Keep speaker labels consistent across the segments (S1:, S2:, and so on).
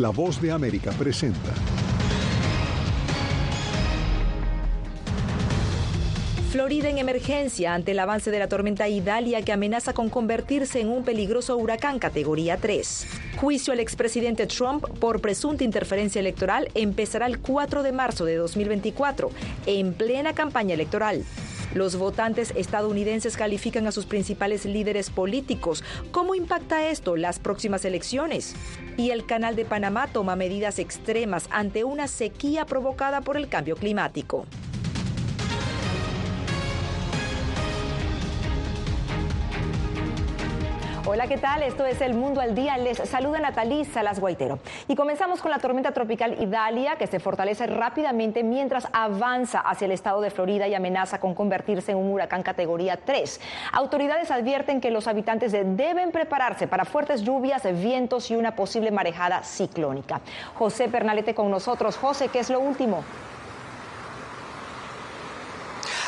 S1: La voz de América presenta.
S2: Florida en emergencia ante el avance de la tormenta Idalia que amenaza con convertirse en un peligroso huracán categoría 3. Juicio al expresidente Trump por presunta interferencia electoral empezará el 4 de marzo de 2024, en plena campaña electoral. Los votantes estadounidenses califican a sus principales líderes políticos. ¿Cómo impacta esto las próximas elecciones? Y el Canal de Panamá toma medidas extremas ante una sequía provocada por el cambio climático. Hola, ¿qué tal? Esto es El Mundo al Día. Les saluda Natalí Salas Guaitero. Y comenzamos con la tormenta tropical Idalia, que se fortalece rápidamente mientras avanza hacia el estado de Florida y amenaza con convertirse en un huracán categoría 3. Autoridades advierten que los habitantes deben prepararse para fuertes lluvias, vientos y una posible marejada ciclónica. José Pernalete con nosotros. José, ¿qué es lo último?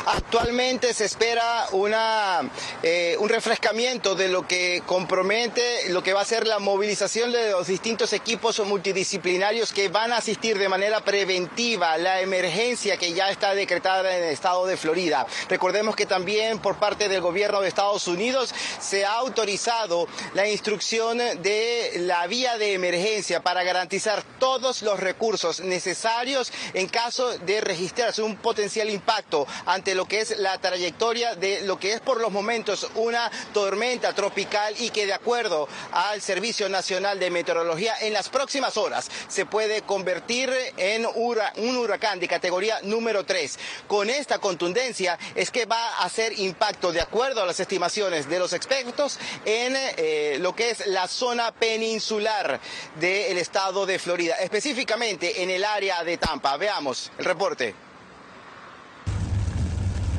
S3: Actualmente se espera una, eh, un refrescamiento de lo que compromete lo que va a ser la movilización de los distintos equipos multidisciplinarios que van a asistir de manera preventiva a la emergencia que ya está decretada en el estado de Florida. Recordemos que también por parte del gobierno de Estados Unidos se ha autorizado la instrucción de la vía de emergencia para garantizar todos los recursos necesarios en caso de registrarse un potencial impacto ante que es la trayectoria de lo que es por los momentos una tormenta tropical y que de acuerdo al Servicio Nacional de Meteorología en las próximas horas se puede convertir en un huracán de categoría número 3. Con esta contundencia es que va a hacer impacto de acuerdo a las estimaciones de los expertos en eh, lo que es la zona peninsular del estado de Florida, específicamente en el área de Tampa. Veamos el reporte.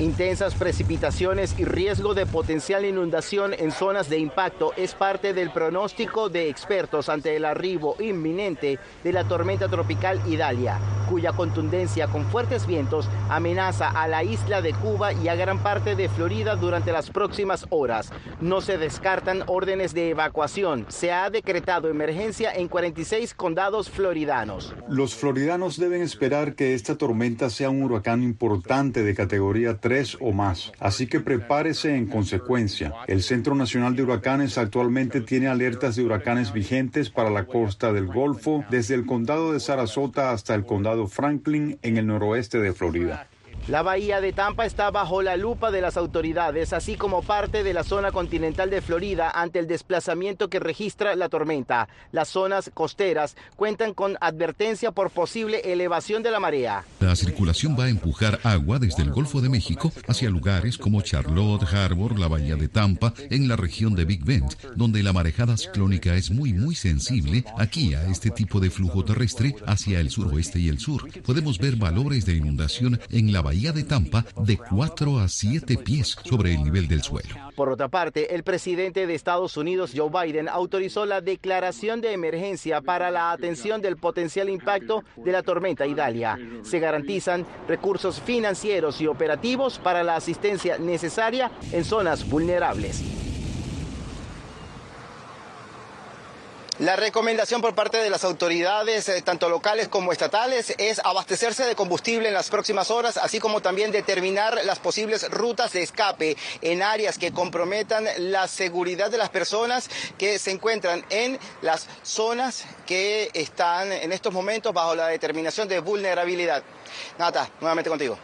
S3: Intensas precipitaciones y riesgo de potencial inundación en zonas de impacto es parte del pronóstico de expertos ante el arribo inminente de la tormenta tropical Idalia, cuya contundencia con fuertes vientos amenaza a la isla de Cuba y a gran parte de Florida durante las próximas horas. No se descartan órdenes de evacuación. Se ha decretado emergencia en 46 condados floridanos.
S4: Los floridanos deben esperar que esta tormenta sea un huracán importante de categoría tres o más. Así que prepárese en consecuencia. El Centro Nacional de Huracanes actualmente tiene alertas de huracanes vigentes para la costa del Golfo, desde el condado de Sarasota hasta el condado Franklin en el noroeste de Florida.
S3: La bahía de Tampa está bajo la lupa de las autoridades, así como parte de la zona continental de Florida ante el desplazamiento que registra la tormenta. Las zonas costeras cuentan con advertencia por posible elevación de la marea.
S5: La circulación va a empujar agua desde el Golfo de México hacia lugares como Charlotte Harbor, la bahía de Tampa, en la región de Big Bend, donde la marejada ciclónica es muy muy sensible aquí a este tipo de flujo terrestre hacia el suroeste y el sur. Podemos ver valores de inundación en la bahía de Tampa de 4 a 7 pies sobre el nivel del suelo.
S3: Por otra parte, el presidente de Estados Unidos, Joe Biden, autorizó la declaración de emergencia para la atención del potencial impacto de la tormenta Idalia. Se garantizan recursos financieros y operativos para la asistencia necesaria en zonas vulnerables. La recomendación por parte de las autoridades, eh, tanto locales como estatales, es abastecerse de combustible en las próximas horas, así como también determinar las posibles rutas de escape en áreas que comprometan la seguridad de las personas que se encuentran en las zonas que están en estos momentos bajo la determinación de vulnerabilidad. Nata, nuevamente contigo.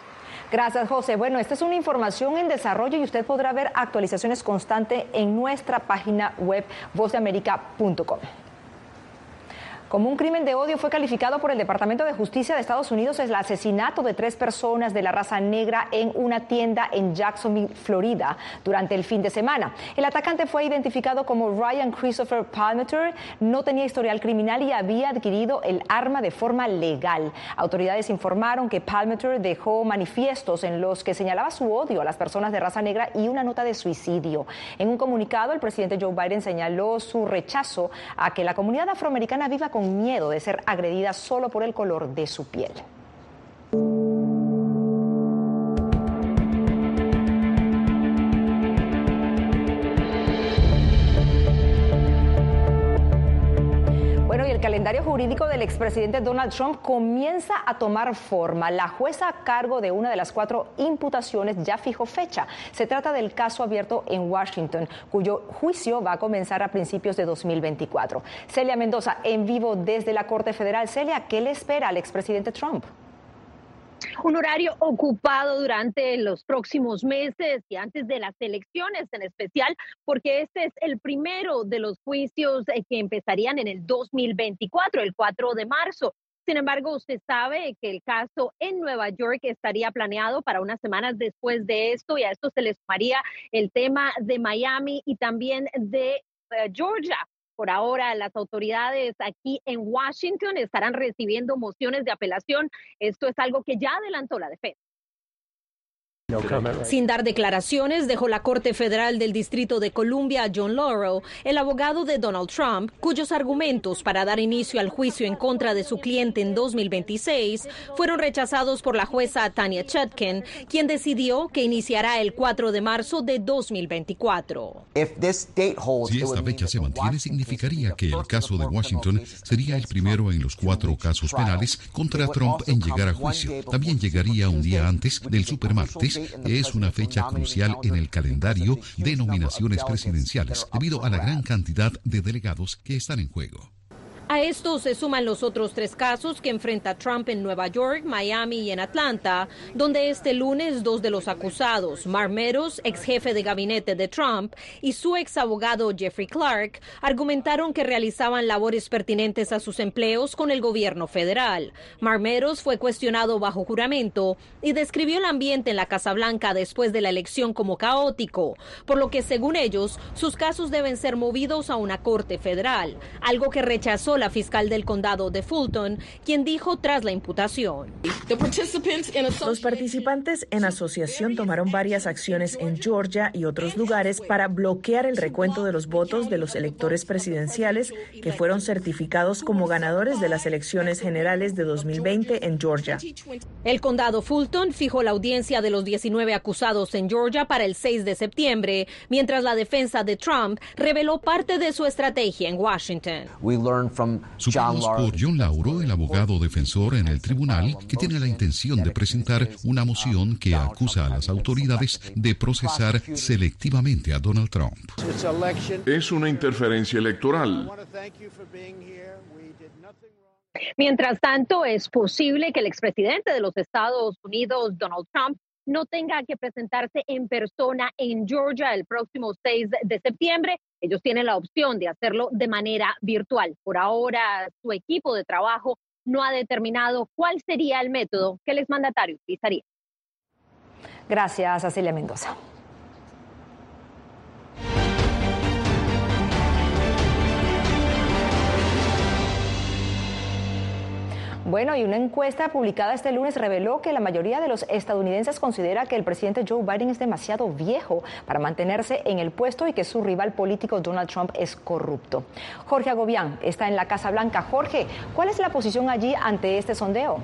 S2: Gracias, José. Bueno, esta es una información en desarrollo y usted podrá ver actualizaciones constantes en nuestra página web vozdeamerica.com. Como un crimen de odio fue calificado por el Departamento de Justicia de Estados Unidos el asesinato de tres personas de la raza negra en una tienda en Jacksonville, Florida, durante el fin de semana. El atacante fue identificado como Ryan Christopher Palmeter, no tenía historial criminal y había adquirido el arma de forma legal. Autoridades informaron que Palmeter dejó manifiestos en los que señalaba su odio a las personas de raza negra y una nota de suicidio. En un comunicado, el presidente Joe Biden señaló su rechazo a que la comunidad afroamericana viva con miedo de ser agredida solo por el color de su piel. El calendario jurídico del expresidente Donald Trump comienza a tomar forma. La jueza a cargo de una de las cuatro imputaciones ya fijó fecha. Se trata del caso abierto en Washington, cuyo juicio va a comenzar a principios de 2024. Celia Mendoza, en vivo desde la Corte Federal. Celia, ¿qué le espera al expresidente Trump?
S6: Un horario ocupado durante los próximos meses y antes de las elecciones en especial, porque este es el primero de los juicios eh, que empezarían en el 2024, el 4 de marzo. Sin embargo, usted sabe que el caso en Nueva York estaría planeado para unas semanas después de esto y a esto se le sumaría el tema de Miami y también de eh, Georgia. Por ahora, las autoridades aquí en Washington estarán recibiendo mociones de apelación. Esto es algo que ya adelantó la defensa.
S7: Sin dar declaraciones, dejó la Corte Federal del Distrito de Columbia John Laurel, el abogado de Donald Trump, cuyos argumentos para dar inicio al juicio en contra de su cliente en 2026 fueron rechazados por la jueza Tanya Chutkin, quien decidió que iniciará el 4 de marzo de 2024.
S5: Si esta fecha se mantiene, significaría que el caso de Washington sería el primero en los cuatro casos penales contra Trump en llegar a juicio. También llegaría un día antes del supermartes es una fecha crucial en el calendario de nominaciones presidenciales debido a la gran cantidad de delegados que están en juego.
S7: A esto se suman los otros tres casos que enfrenta Trump en Nueva York, Miami y en Atlanta, donde este lunes dos de los acusados, Mark Meadows, ex jefe de gabinete de Trump, y su ex abogado Jeffrey Clark, argumentaron que realizaban labores pertinentes a sus empleos con el gobierno federal. Mark Meadows fue cuestionado bajo juramento y describió el ambiente en la Casa Blanca después de la elección como caótico, por lo que según ellos, sus casos deben ser movidos a una corte federal, algo que rechazó la fiscal del condado de Fulton, quien dijo tras la imputación.
S8: Los participantes en asociación tomaron varias acciones en Georgia y otros lugares para bloquear el recuento de los votos de los electores presidenciales que fueron certificados como ganadores de las elecciones generales de 2020 en Georgia.
S7: El condado Fulton fijó la audiencia de los 19 acusados en Georgia para el 6 de septiembre, mientras la defensa de Trump reveló parte de su estrategia en Washington.
S5: Supimos por John Lauro, el abogado defensor en el tribunal, que tiene la intención de presentar una moción que acusa a las autoridades de procesar selectivamente a Donald Trump.
S9: Es una interferencia electoral.
S6: Mientras tanto, es posible que el expresidente de los Estados Unidos, Donald Trump, no tenga que presentarse en persona en Georgia el próximo 6 de septiembre ellos tienen la opción de hacerlo de manera virtual. Por ahora, su equipo de trabajo no ha determinado cuál sería el método que el exmandatario utilizaría.
S2: Gracias, Cecilia Mendoza. Bueno, y una encuesta publicada este lunes reveló que la mayoría de los estadounidenses considera que el presidente Joe Biden es demasiado viejo para mantenerse en el puesto y que su rival político Donald Trump es corrupto. Jorge Agobián está en la Casa Blanca. Jorge, ¿cuál es la posición allí ante este sondeo?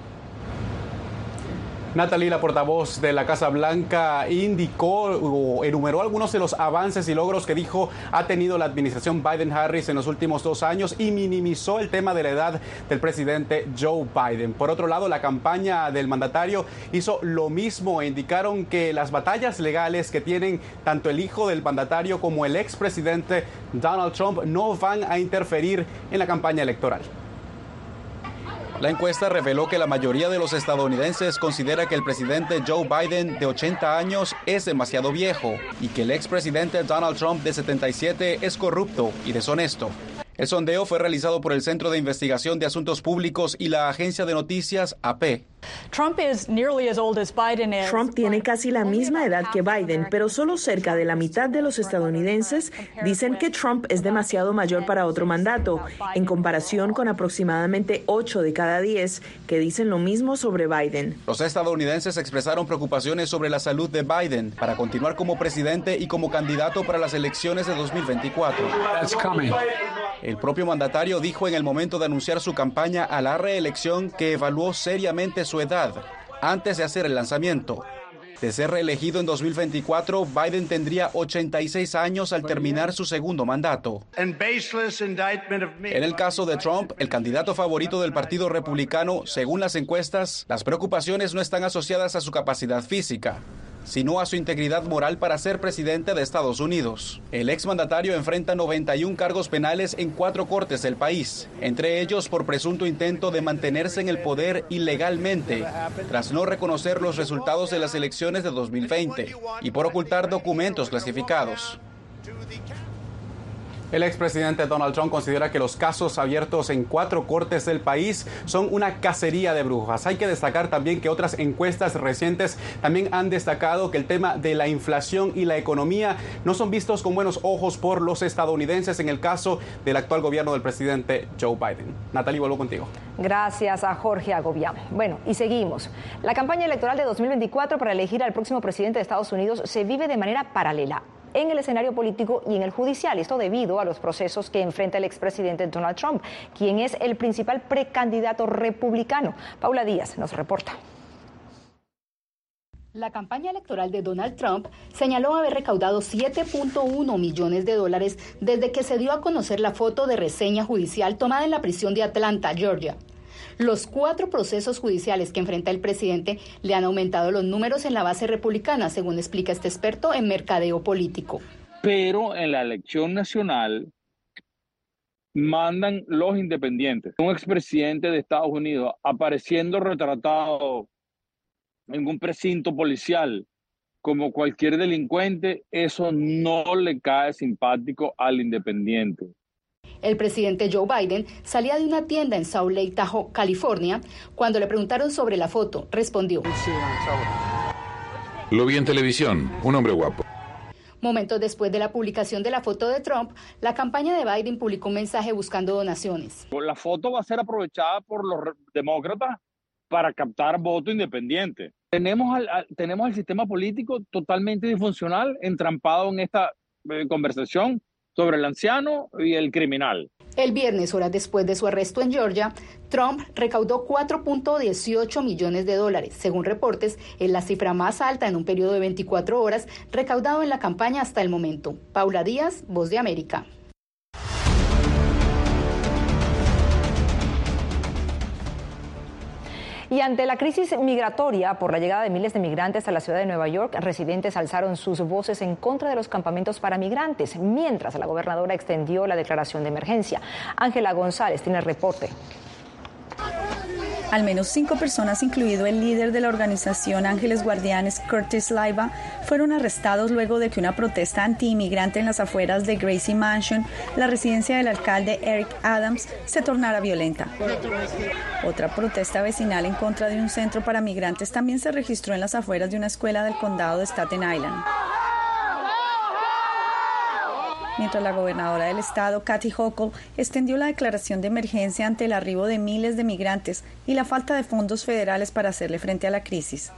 S10: Natalie, la portavoz de la Casa Blanca, indicó o enumeró algunos de los avances y logros que dijo ha tenido la administración Biden-Harris en los últimos dos años y minimizó el tema de la edad del presidente Joe Biden. Por otro lado, la campaña del mandatario hizo lo mismo e indicaron que las batallas legales que tienen tanto el hijo del mandatario como el expresidente Donald Trump no van a interferir en la campaña electoral. La encuesta reveló que la mayoría de los estadounidenses considera que el presidente Joe Biden de 80 años es demasiado viejo y que el expresidente Donald Trump de 77 es corrupto y deshonesto. El sondeo fue realizado por el Centro de Investigación de Asuntos Públicos y la agencia de noticias AP.
S8: Trump tiene casi la misma edad que Biden, pero solo cerca de la mitad de los estadounidenses dicen que Trump es demasiado mayor para otro mandato, en comparación con aproximadamente 8 de cada 10 que dicen lo mismo sobre Biden.
S10: Los estadounidenses expresaron preocupaciones sobre la salud de Biden para continuar como presidente y como candidato para las elecciones de 2024. El propio mandatario dijo en el momento de anunciar su campaña a la reelección que evaluó seriamente su edad antes de hacer el lanzamiento. De ser reelegido en 2024, Biden tendría 86 años al terminar su segundo mandato. En el caso de Trump, el candidato favorito del Partido Republicano, según las encuestas, las preocupaciones no están asociadas a su capacidad física sino a su integridad moral para ser presidente de Estados Unidos. El exmandatario enfrenta 91 cargos penales en cuatro cortes del país, entre ellos por presunto intento de mantenerse en el poder ilegalmente, tras no reconocer los resultados de las elecciones de 2020 y por ocultar documentos clasificados. El expresidente Donald Trump considera que los casos abiertos en cuatro cortes del país son una cacería de brujas. Hay que destacar también que otras encuestas recientes también han destacado que el tema de la inflación y la economía no son vistos con buenos ojos por los estadounidenses en el caso del actual gobierno del presidente Joe Biden. Natalie, vuelvo contigo.
S2: Gracias a Jorge Agobián. Bueno, y seguimos. La campaña electoral de 2024 para elegir al próximo presidente de Estados Unidos se vive de manera paralela en el escenario político y en el judicial. Esto debido a los procesos que enfrenta el expresidente Donald Trump, quien es el principal precandidato republicano. Paula Díaz nos reporta.
S11: La campaña electoral de Donald Trump señaló haber recaudado 7.1 millones de dólares desde que se dio a conocer la foto de reseña judicial tomada en la prisión de Atlanta, Georgia. Los cuatro procesos judiciales que enfrenta el presidente le han aumentado los números en la base republicana, según explica este experto en mercadeo político.
S12: Pero en la elección nacional mandan los independientes. Un expresidente de Estados Unidos apareciendo retratado en un precinto policial como cualquier delincuente, eso no le cae simpático al independiente.
S11: El presidente Joe Biden salía de una tienda en Salt Lake Tahoe, California. Cuando le preguntaron sobre la foto, respondió.
S13: Lo vi en televisión, un hombre guapo.
S11: Momentos después de la publicación de la foto de Trump, la campaña de Biden publicó un mensaje buscando donaciones.
S12: La foto va a ser aprovechada por los demócratas para captar voto independiente. Tenemos, tenemos el sistema político totalmente disfuncional, entrampado en esta eh, conversación sobre el anciano y el criminal.
S11: El viernes, horas después de su arresto en Georgia, Trump recaudó 4.18 millones de dólares. Según reportes, es la cifra más alta en un periodo de 24 horas recaudado en la campaña hasta el momento. Paula Díaz, Voz de América.
S2: Y ante la crisis migratoria por la llegada de miles de migrantes a la ciudad de Nueva York, residentes alzaron sus voces en contra de los campamentos para migrantes, mientras la gobernadora extendió la declaración de emergencia. Ángela González tiene reporte.
S14: Al menos cinco personas, incluido el líder de la organización Ángeles Guardianes, Curtis Laiva, fueron arrestados luego de que una protesta anti-inmigrante en las afueras de Gracie Mansion, la residencia del alcalde Eric Adams, se tornara violenta. Otra protesta vecinal en contra de un centro para migrantes también se registró en las afueras de una escuela del condado de Staten Island mientras la gobernadora del estado, Kathy Hochul, extendió la declaración de emergencia ante el arribo de miles de migrantes y la falta de fondos federales para hacerle frente a la crisis.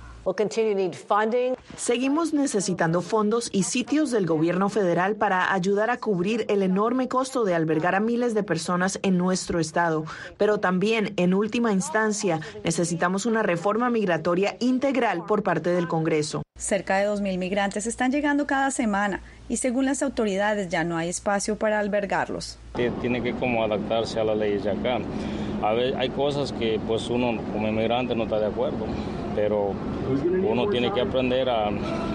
S15: Seguimos necesitando fondos y sitios del gobierno federal para ayudar a cubrir el enorme costo de albergar a miles de personas en nuestro estado. Pero también, en última instancia, necesitamos una reforma migratoria integral por parte del Congreso.
S14: Cerca de 2.000 migrantes están llegando cada semana y según las autoridades ya no hay espacio para albergarlos.
S12: Tiene que como adaptarse a las leyes de acá. A ver, hay cosas que pues uno como inmigrante no está de acuerdo pero uno tiene que aprender a,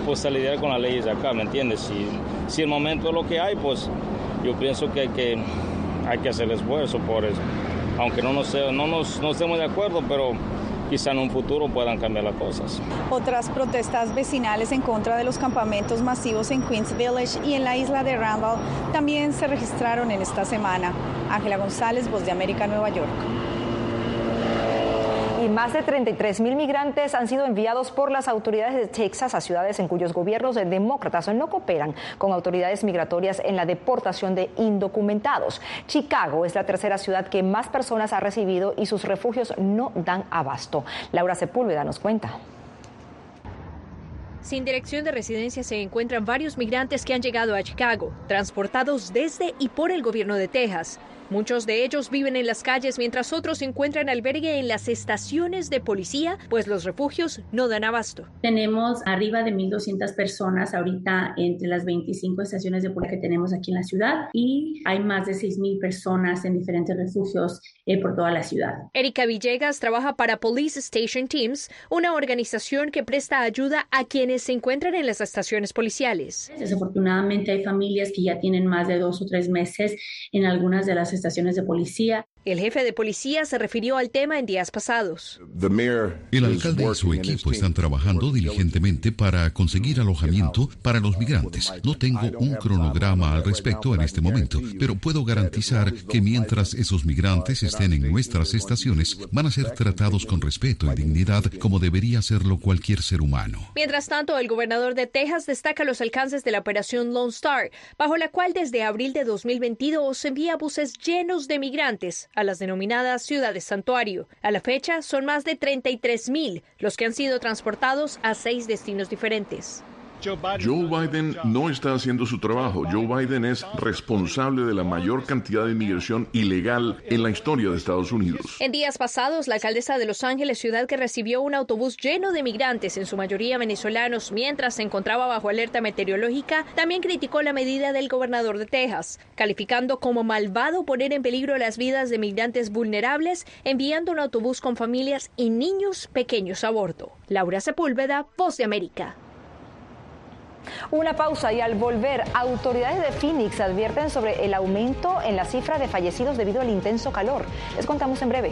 S12: pues, a lidiar con las leyes de acá, ¿me entiendes? Si, si el momento es lo que hay, pues yo pienso que hay que, hay que hacer esfuerzo por eso. Aunque no, nos, no, nos, no estemos de acuerdo, pero quizá en un futuro puedan cambiar las cosas.
S14: Otras protestas vecinales en contra de los campamentos masivos en Queens Village y en la isla de Randall también se registraron en esta semana. Ángela González, Voz de América, Nueva York
S2: y más de 33 mil migrantes han sido enviados por las autoridades de Texas a ciudades en cuyos gobiernos de demócratas no cooperan con autoridades migratorias en la deportación de indocumentados. Chicago es la tercera ciudad que más personas ha recibido y sus refugios no dan abasto. Laura Sepúlveda nos cuenta.
S7: Sin dirección de residencia se encuentran varios migrantes que han llegado a Chicago, transportados desde y por el gobierno de Texas.
S16: Muchos de ellos viven en las calles mientras otros encuentran albergue en las estaciones de policía, pues los refugios no dan abasto.
S17: Tenemos arriba de 1.200 personas ahorita entre las 25 estaciones de policía que tenemos aquí en la ciudad y hay más de 6.000 personas en diferentes refugios eh, por toda la ciudad.
S16: Erika Villegas trabaja para Police Station Teams, una organización que presta ayuda a quienes se encuentran en las estaciones policiales.
S17: Desafortunadamente hay familias que ya tienen más de dos o tres meses en algunas de las estaciones de policía.
S16: El jefe de policía se refirió al tema en días pasados.
S5: El alcalde y su equipo están trabajando diligentemente para conseguir alojamiento para los migrantes. No tengo un cronograma al respecto en este momento, pero puedo garantizar que mientras esos migrantes estén en nuestras estaciones, van a ser tratados con respeto y dignidad como debería hacerlo cualquier ser humano.
S16: Mientras tanto, el gobernador de Texas destaca los alcances de la operación Lone Star, bajo la cual desde abril de 2022 envía buses llenos de migrantes a las denominadas ciudades santuario. A la fecha son más de 33 mil los que han sido transportados a seis destinos diferentes.
S9: Joe Biden no está haciendo su trabajo. Joe Biden es responsable de la mayor cantidad de inmigración ilegal en la historia de Estados Unidos.
S16: En días pasados, la alcaldesa de Los Ángeles, ciudad que recibió un autobús lleno de migrantes, en su mayoría venezolanos, mientras se encontraba bajo alerta meteorológica, también criticó la medida del gobernador de Texas, calificando como malvado poner en peligro las vidas de migrantes vulnerables, enviando un autobús con familias y niños pequeños a bordo. Laura Sepúlveda, Voz de América.
S2: Una pausa y al volver, autoridades de Phoenix advierten sobre el aumento en la cifra de fallecidos debido al intenso calor. Les contamos en breve.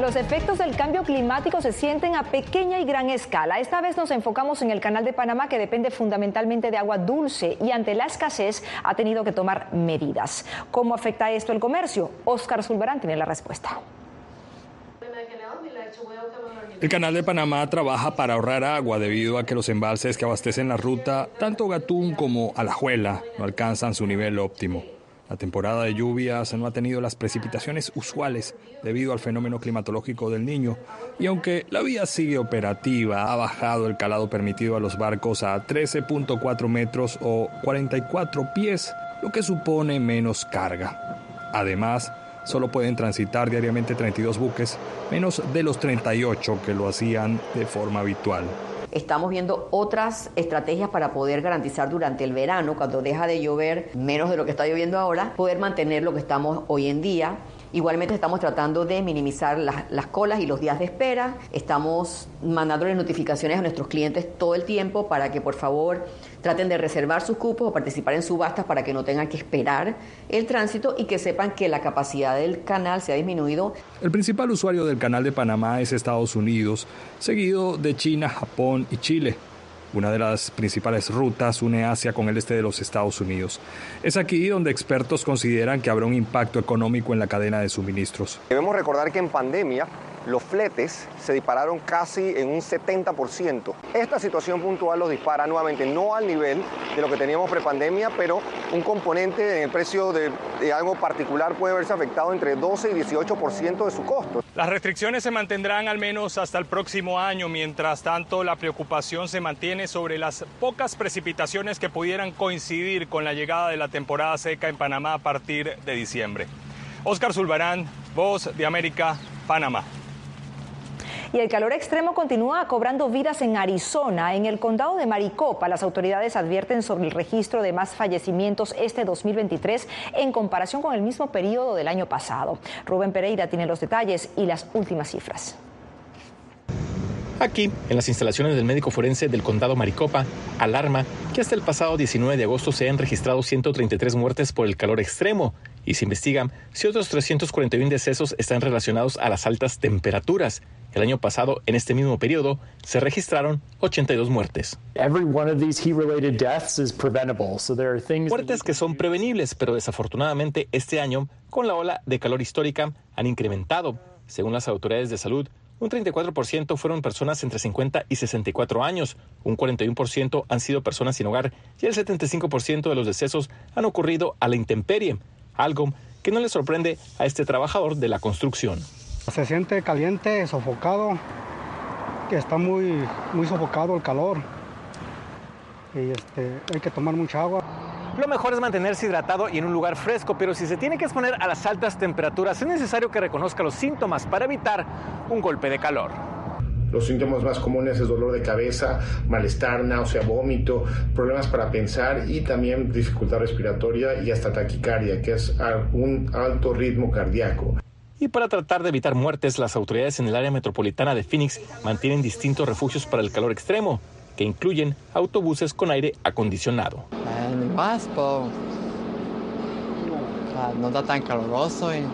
S2: Los efectos del cambio climático se sienten a pequeña y gran escala. Esta vez nos enfocamos en el canal de Panamá que depende fundamentalmente de agua dulce y ante la escasez ha tenido que tomar medidas. ¿Cómo afecta esto el comercio? Oscar Zulbarán tiene la respuesta.
S18: El canal de Panamá trabaja para ahorrar agua debido a que los embalses que abastecen la ruta, tanto Gatún como Alajuela, no alcanzan su nivel óptimo. La temporada de lluvias no ha tenido las precipitaciones usuales debido al fenómeno climatológico del niño y aunque la vía sigue operativa, ha bajado el calado permitido a los barcos a 13.4 metros o 44 pies, lo que supone menos carga. Además, solo pueden transitar diariamente 32 buques, menos de los 38 que lo hacían de forma habitual.
S19: Estamos viendo otras estrategias para poder garantizar durante el verano, cuando deja de llover menos de lo que está lloviendo ahora, poder mantener lo que estamos hoy en día Igualmente estamos tratando de minimizar las, colas y los días de espera. Estamos mandándoles notificaciones a nuestros clientes todo el tiempo para que por favor traten de reservar sus cupos o participar en subastas para que no tengan que esperar el tránsito y que sepan que la capacidad del canal se ha disminuido.
S18: El principal usuario del canal de Panamá es Estados Unidos, seguido de China, Japón y Chile. Una de las principales rutas une Asia con el este de los Estados Unidos. Es aquí donde expertos consideran que habrá un impacto económico en la cadena de suministros.
S20: Debemos recordar que en pandemia los fletes se dispararon casi en un 70%. Esta situación puntual los dispara nuevamente, no al nivel de lo que teníamos prepandemia, pero un componente en el precio de, algo particular puede verse afectado entre 12 y 18% de su costo.
S18: Las restricciones se mantendrán al menos hasta el próximo año. Mientras tanto, la preocupación se mantiene sobre las pocas precipitaciones que pudieran coincidir con la llegada de la temporada seca en Panamá a partir de diciembre. Oscar Zulbarán, Voz de América, Panamá.
S2: Y el calor extremo continúa cobrando vidas en Arizona. En el condado de Maricopa, las autoridades advierten sobre el registro de más fallecimientos este 2023 en comparación con el mismo periodo del año pasado. Rubén Pereira tiene los detalles y las últimas cifras.
S21: Aquí, en las instalaciones del médico forense del condado Maricopa, alarma que hasta el pasado 19 de agosto se han registrado 133 muertes por el calor extremo y se investigan si otros 341 decesos están relacionados a las altas temperaturas. El año pasado, en este mismo periodo, se registraron 82 muertes. Muertes que son prevenibles, pero desafortunadamente este año, con la ola de calor histórica, han incrementado. Según las autoridades de salud, un 34% fueron personas entre 50 y 64 años, un 41% han sido personas sin hogar y el 75% de los decesos han ocurrido a la intemperie, algo que no le sorprende a este trabajador de la construcción.
S22: Se siente caliente, sofocado, que está muy, muy sofocado el calor y este, hay que tomar mucha agua.
S21: Lo mejor es mantenerse hidratado y en un lugar fresco, pero si se tiene que exponer a las altas temperaturas es necesario que reconozca los síntomas para evitar un golpe de calor.
S23: Los síntomas más comunes es dolor de cabeza, malestar, náusea, vómito, problemas para pensar y también dificultad respiratoria y hasta taquicardia, que es un alto ritmo cardíaco.
S21: Y para tratar de evitar muertes, las autoridades en el área metropolitana de Phoenix mantienen distintos refugios para el calor extremo que incluyen autobuses con aire acondicionado.
S24: no está tan caluroso y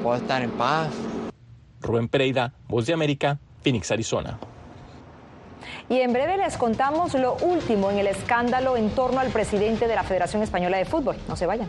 S24: puedo estar en paz.
S21: Rubén Pereira, Voz de América, Phoenix, Arizona.
S2: Y en breve les contamos lo último en el escándalo en torno al presidente de la Federación Española de Fútbol. No se vayan.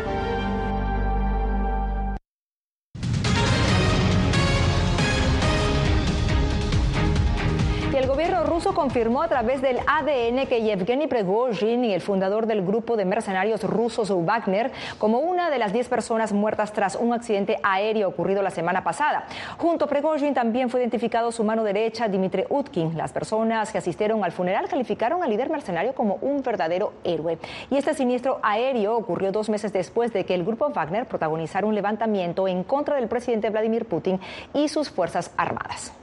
S2: Confirmó a través del ADN que Yevgeny Prigozhin, el fundador del grupo de mercenarios rusos Wagner, como una de las 10 personas muertas tras un accidente aéreo ocurrido la semana pasada. Junto a Prigozhin también fue identificado su mano derecha, Dmitry Utkin. Las personas que asistieron al funeral calificaron al líder mercenario como un verdadero héroe. Y este siniestro aéreo ocurrió dos meses después de que el grupo Wagner protagonizara un levantamiento en contra del presidente Vladimir Putin y sus fuerzas armadas.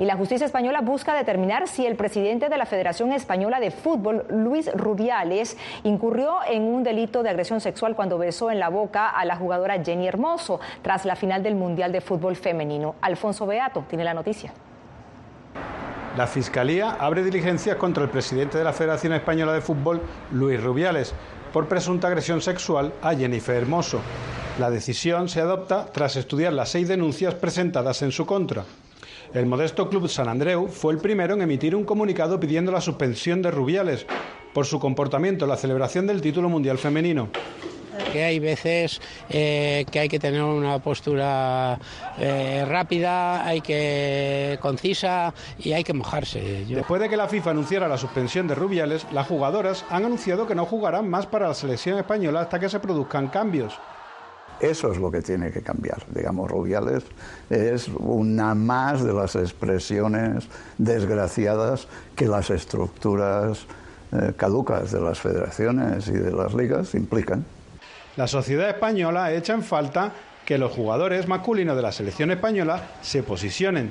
S2: Y la justicia española busca determinar si el presidente de la Federación Española de Fútbol, Luis Rubiales, incurrió en un delito de agresión sexual cuando besó en la boca a la jugadora Jenny Hermoso tras la final del Mundial de Fútbol Femenino. Alfonso Beato tiene la noticia.
S25: La Fiscalía abre diligencias contra el presidente de la Federación Española de Fútbol, Luis Rubiales, por presunta agresión sexual a Jennifer Hermoso. La decisión se adopta tras estudiar las seis denuncias presentadas en su contra. El modesto Club San Andreu fue el primero en emitir un comunicado pidiendo la suspensión de Rubiales por su comportamiento en la celebración del título mundial femenino
S26: que hay veces eh, que hay que tener una postura eh, rápida, hay que concisa y hay que mojarse.
S25: Después de que la FIFA anunciara la suspensión de Rubiales, las jugadoras han anunciado que no jugarán más para la selección española hasta que se produzcan cambios.
S27: Eso es lo que tiene que cambiar. Digamos, Rubiales es una más de las expresiones desgraciadas que las estructuras eh, caducas de las federaciones y de las ligas implican.
S25: La sociedad española echa en falta que los jugadores masculinos de la selección española se posicionen.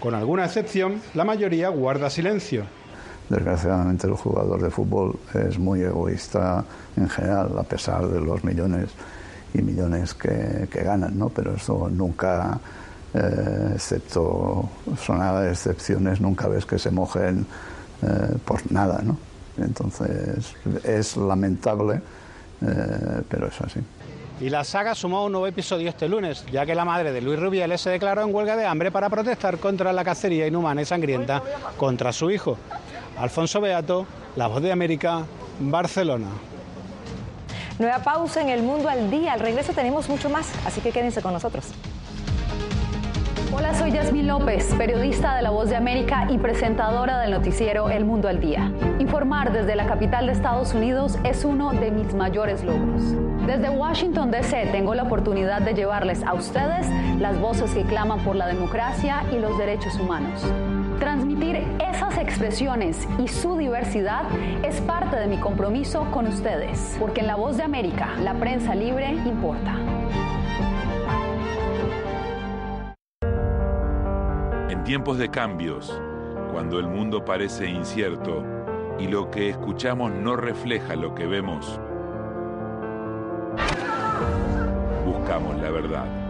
S25: Con alguna excepción, la mayoría guarda silencio.
S27: Desgraciadamente el jugador de fútbol es muy egoísta en general, a pesar de los millones y millones que, ganan, ¿no? Pero eso nunca, eh, excepto sonar excepciones, nunca ves que se mojen eh, por nada, ¿no? Entonces es lamentable, eh, pero es así.
S25: Y la saga sumó un nuevo episodio este lunes, ya que la madre de Luis Rubiales se declaró en huelga de hambre para protestar contra la cacería inhumana y sangrienta contra su hijo. Alfonso Beato, La Voz de América, Barcelona.
S2: Nueva pausa en el mundo al día. Al regreso tenemos mucho más, así que quédense con nosotros. Hola, soy Yasmín López, periodista de La Voz de América y presentadora del noticiero El Mundo al Día. Informar desde la capital de Estados Unidos es uno de mis mayores logros. Desde Washington, D.C. tengo la oportunidad de llevarles a ustedes las voces que claman por la democracia y los derechos humanos. Transmitir esas expresiones y su diversidad es parte de mi compromiso con ustedes, porque en La Voz de América, la prensa libre importa.
S28: En tiempos de cambios, cuando el mundo parece incierto y lo que escuchamos no refleja lo que vemos, buscamos la verdad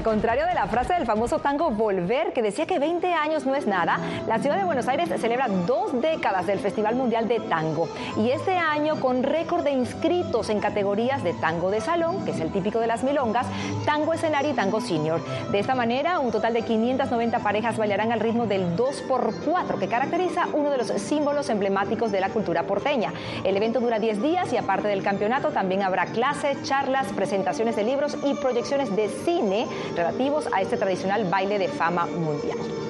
S2: Al contrario de la frase del famoso tango Volver, que decía que 20 años no es nada, la ciudad de Buenos Aires celebra dos décadas del Festival Mundial de Tango. Y este año con récord de inscritos en categorías de tango de salón, que es el típico de las milongas, tango escenario y tango senior. De esta manera, un total de 590 parejas bailarán al ritmo del 2x4, que caracteriza uno de los símbolos emblemáticos de la cultura porteña. El evento dura 10 días y aparte del campeonato también habrá clases, charlas, presentaciones de libros y proyecciones de cine relativos a este tradicional baile de fama mundial.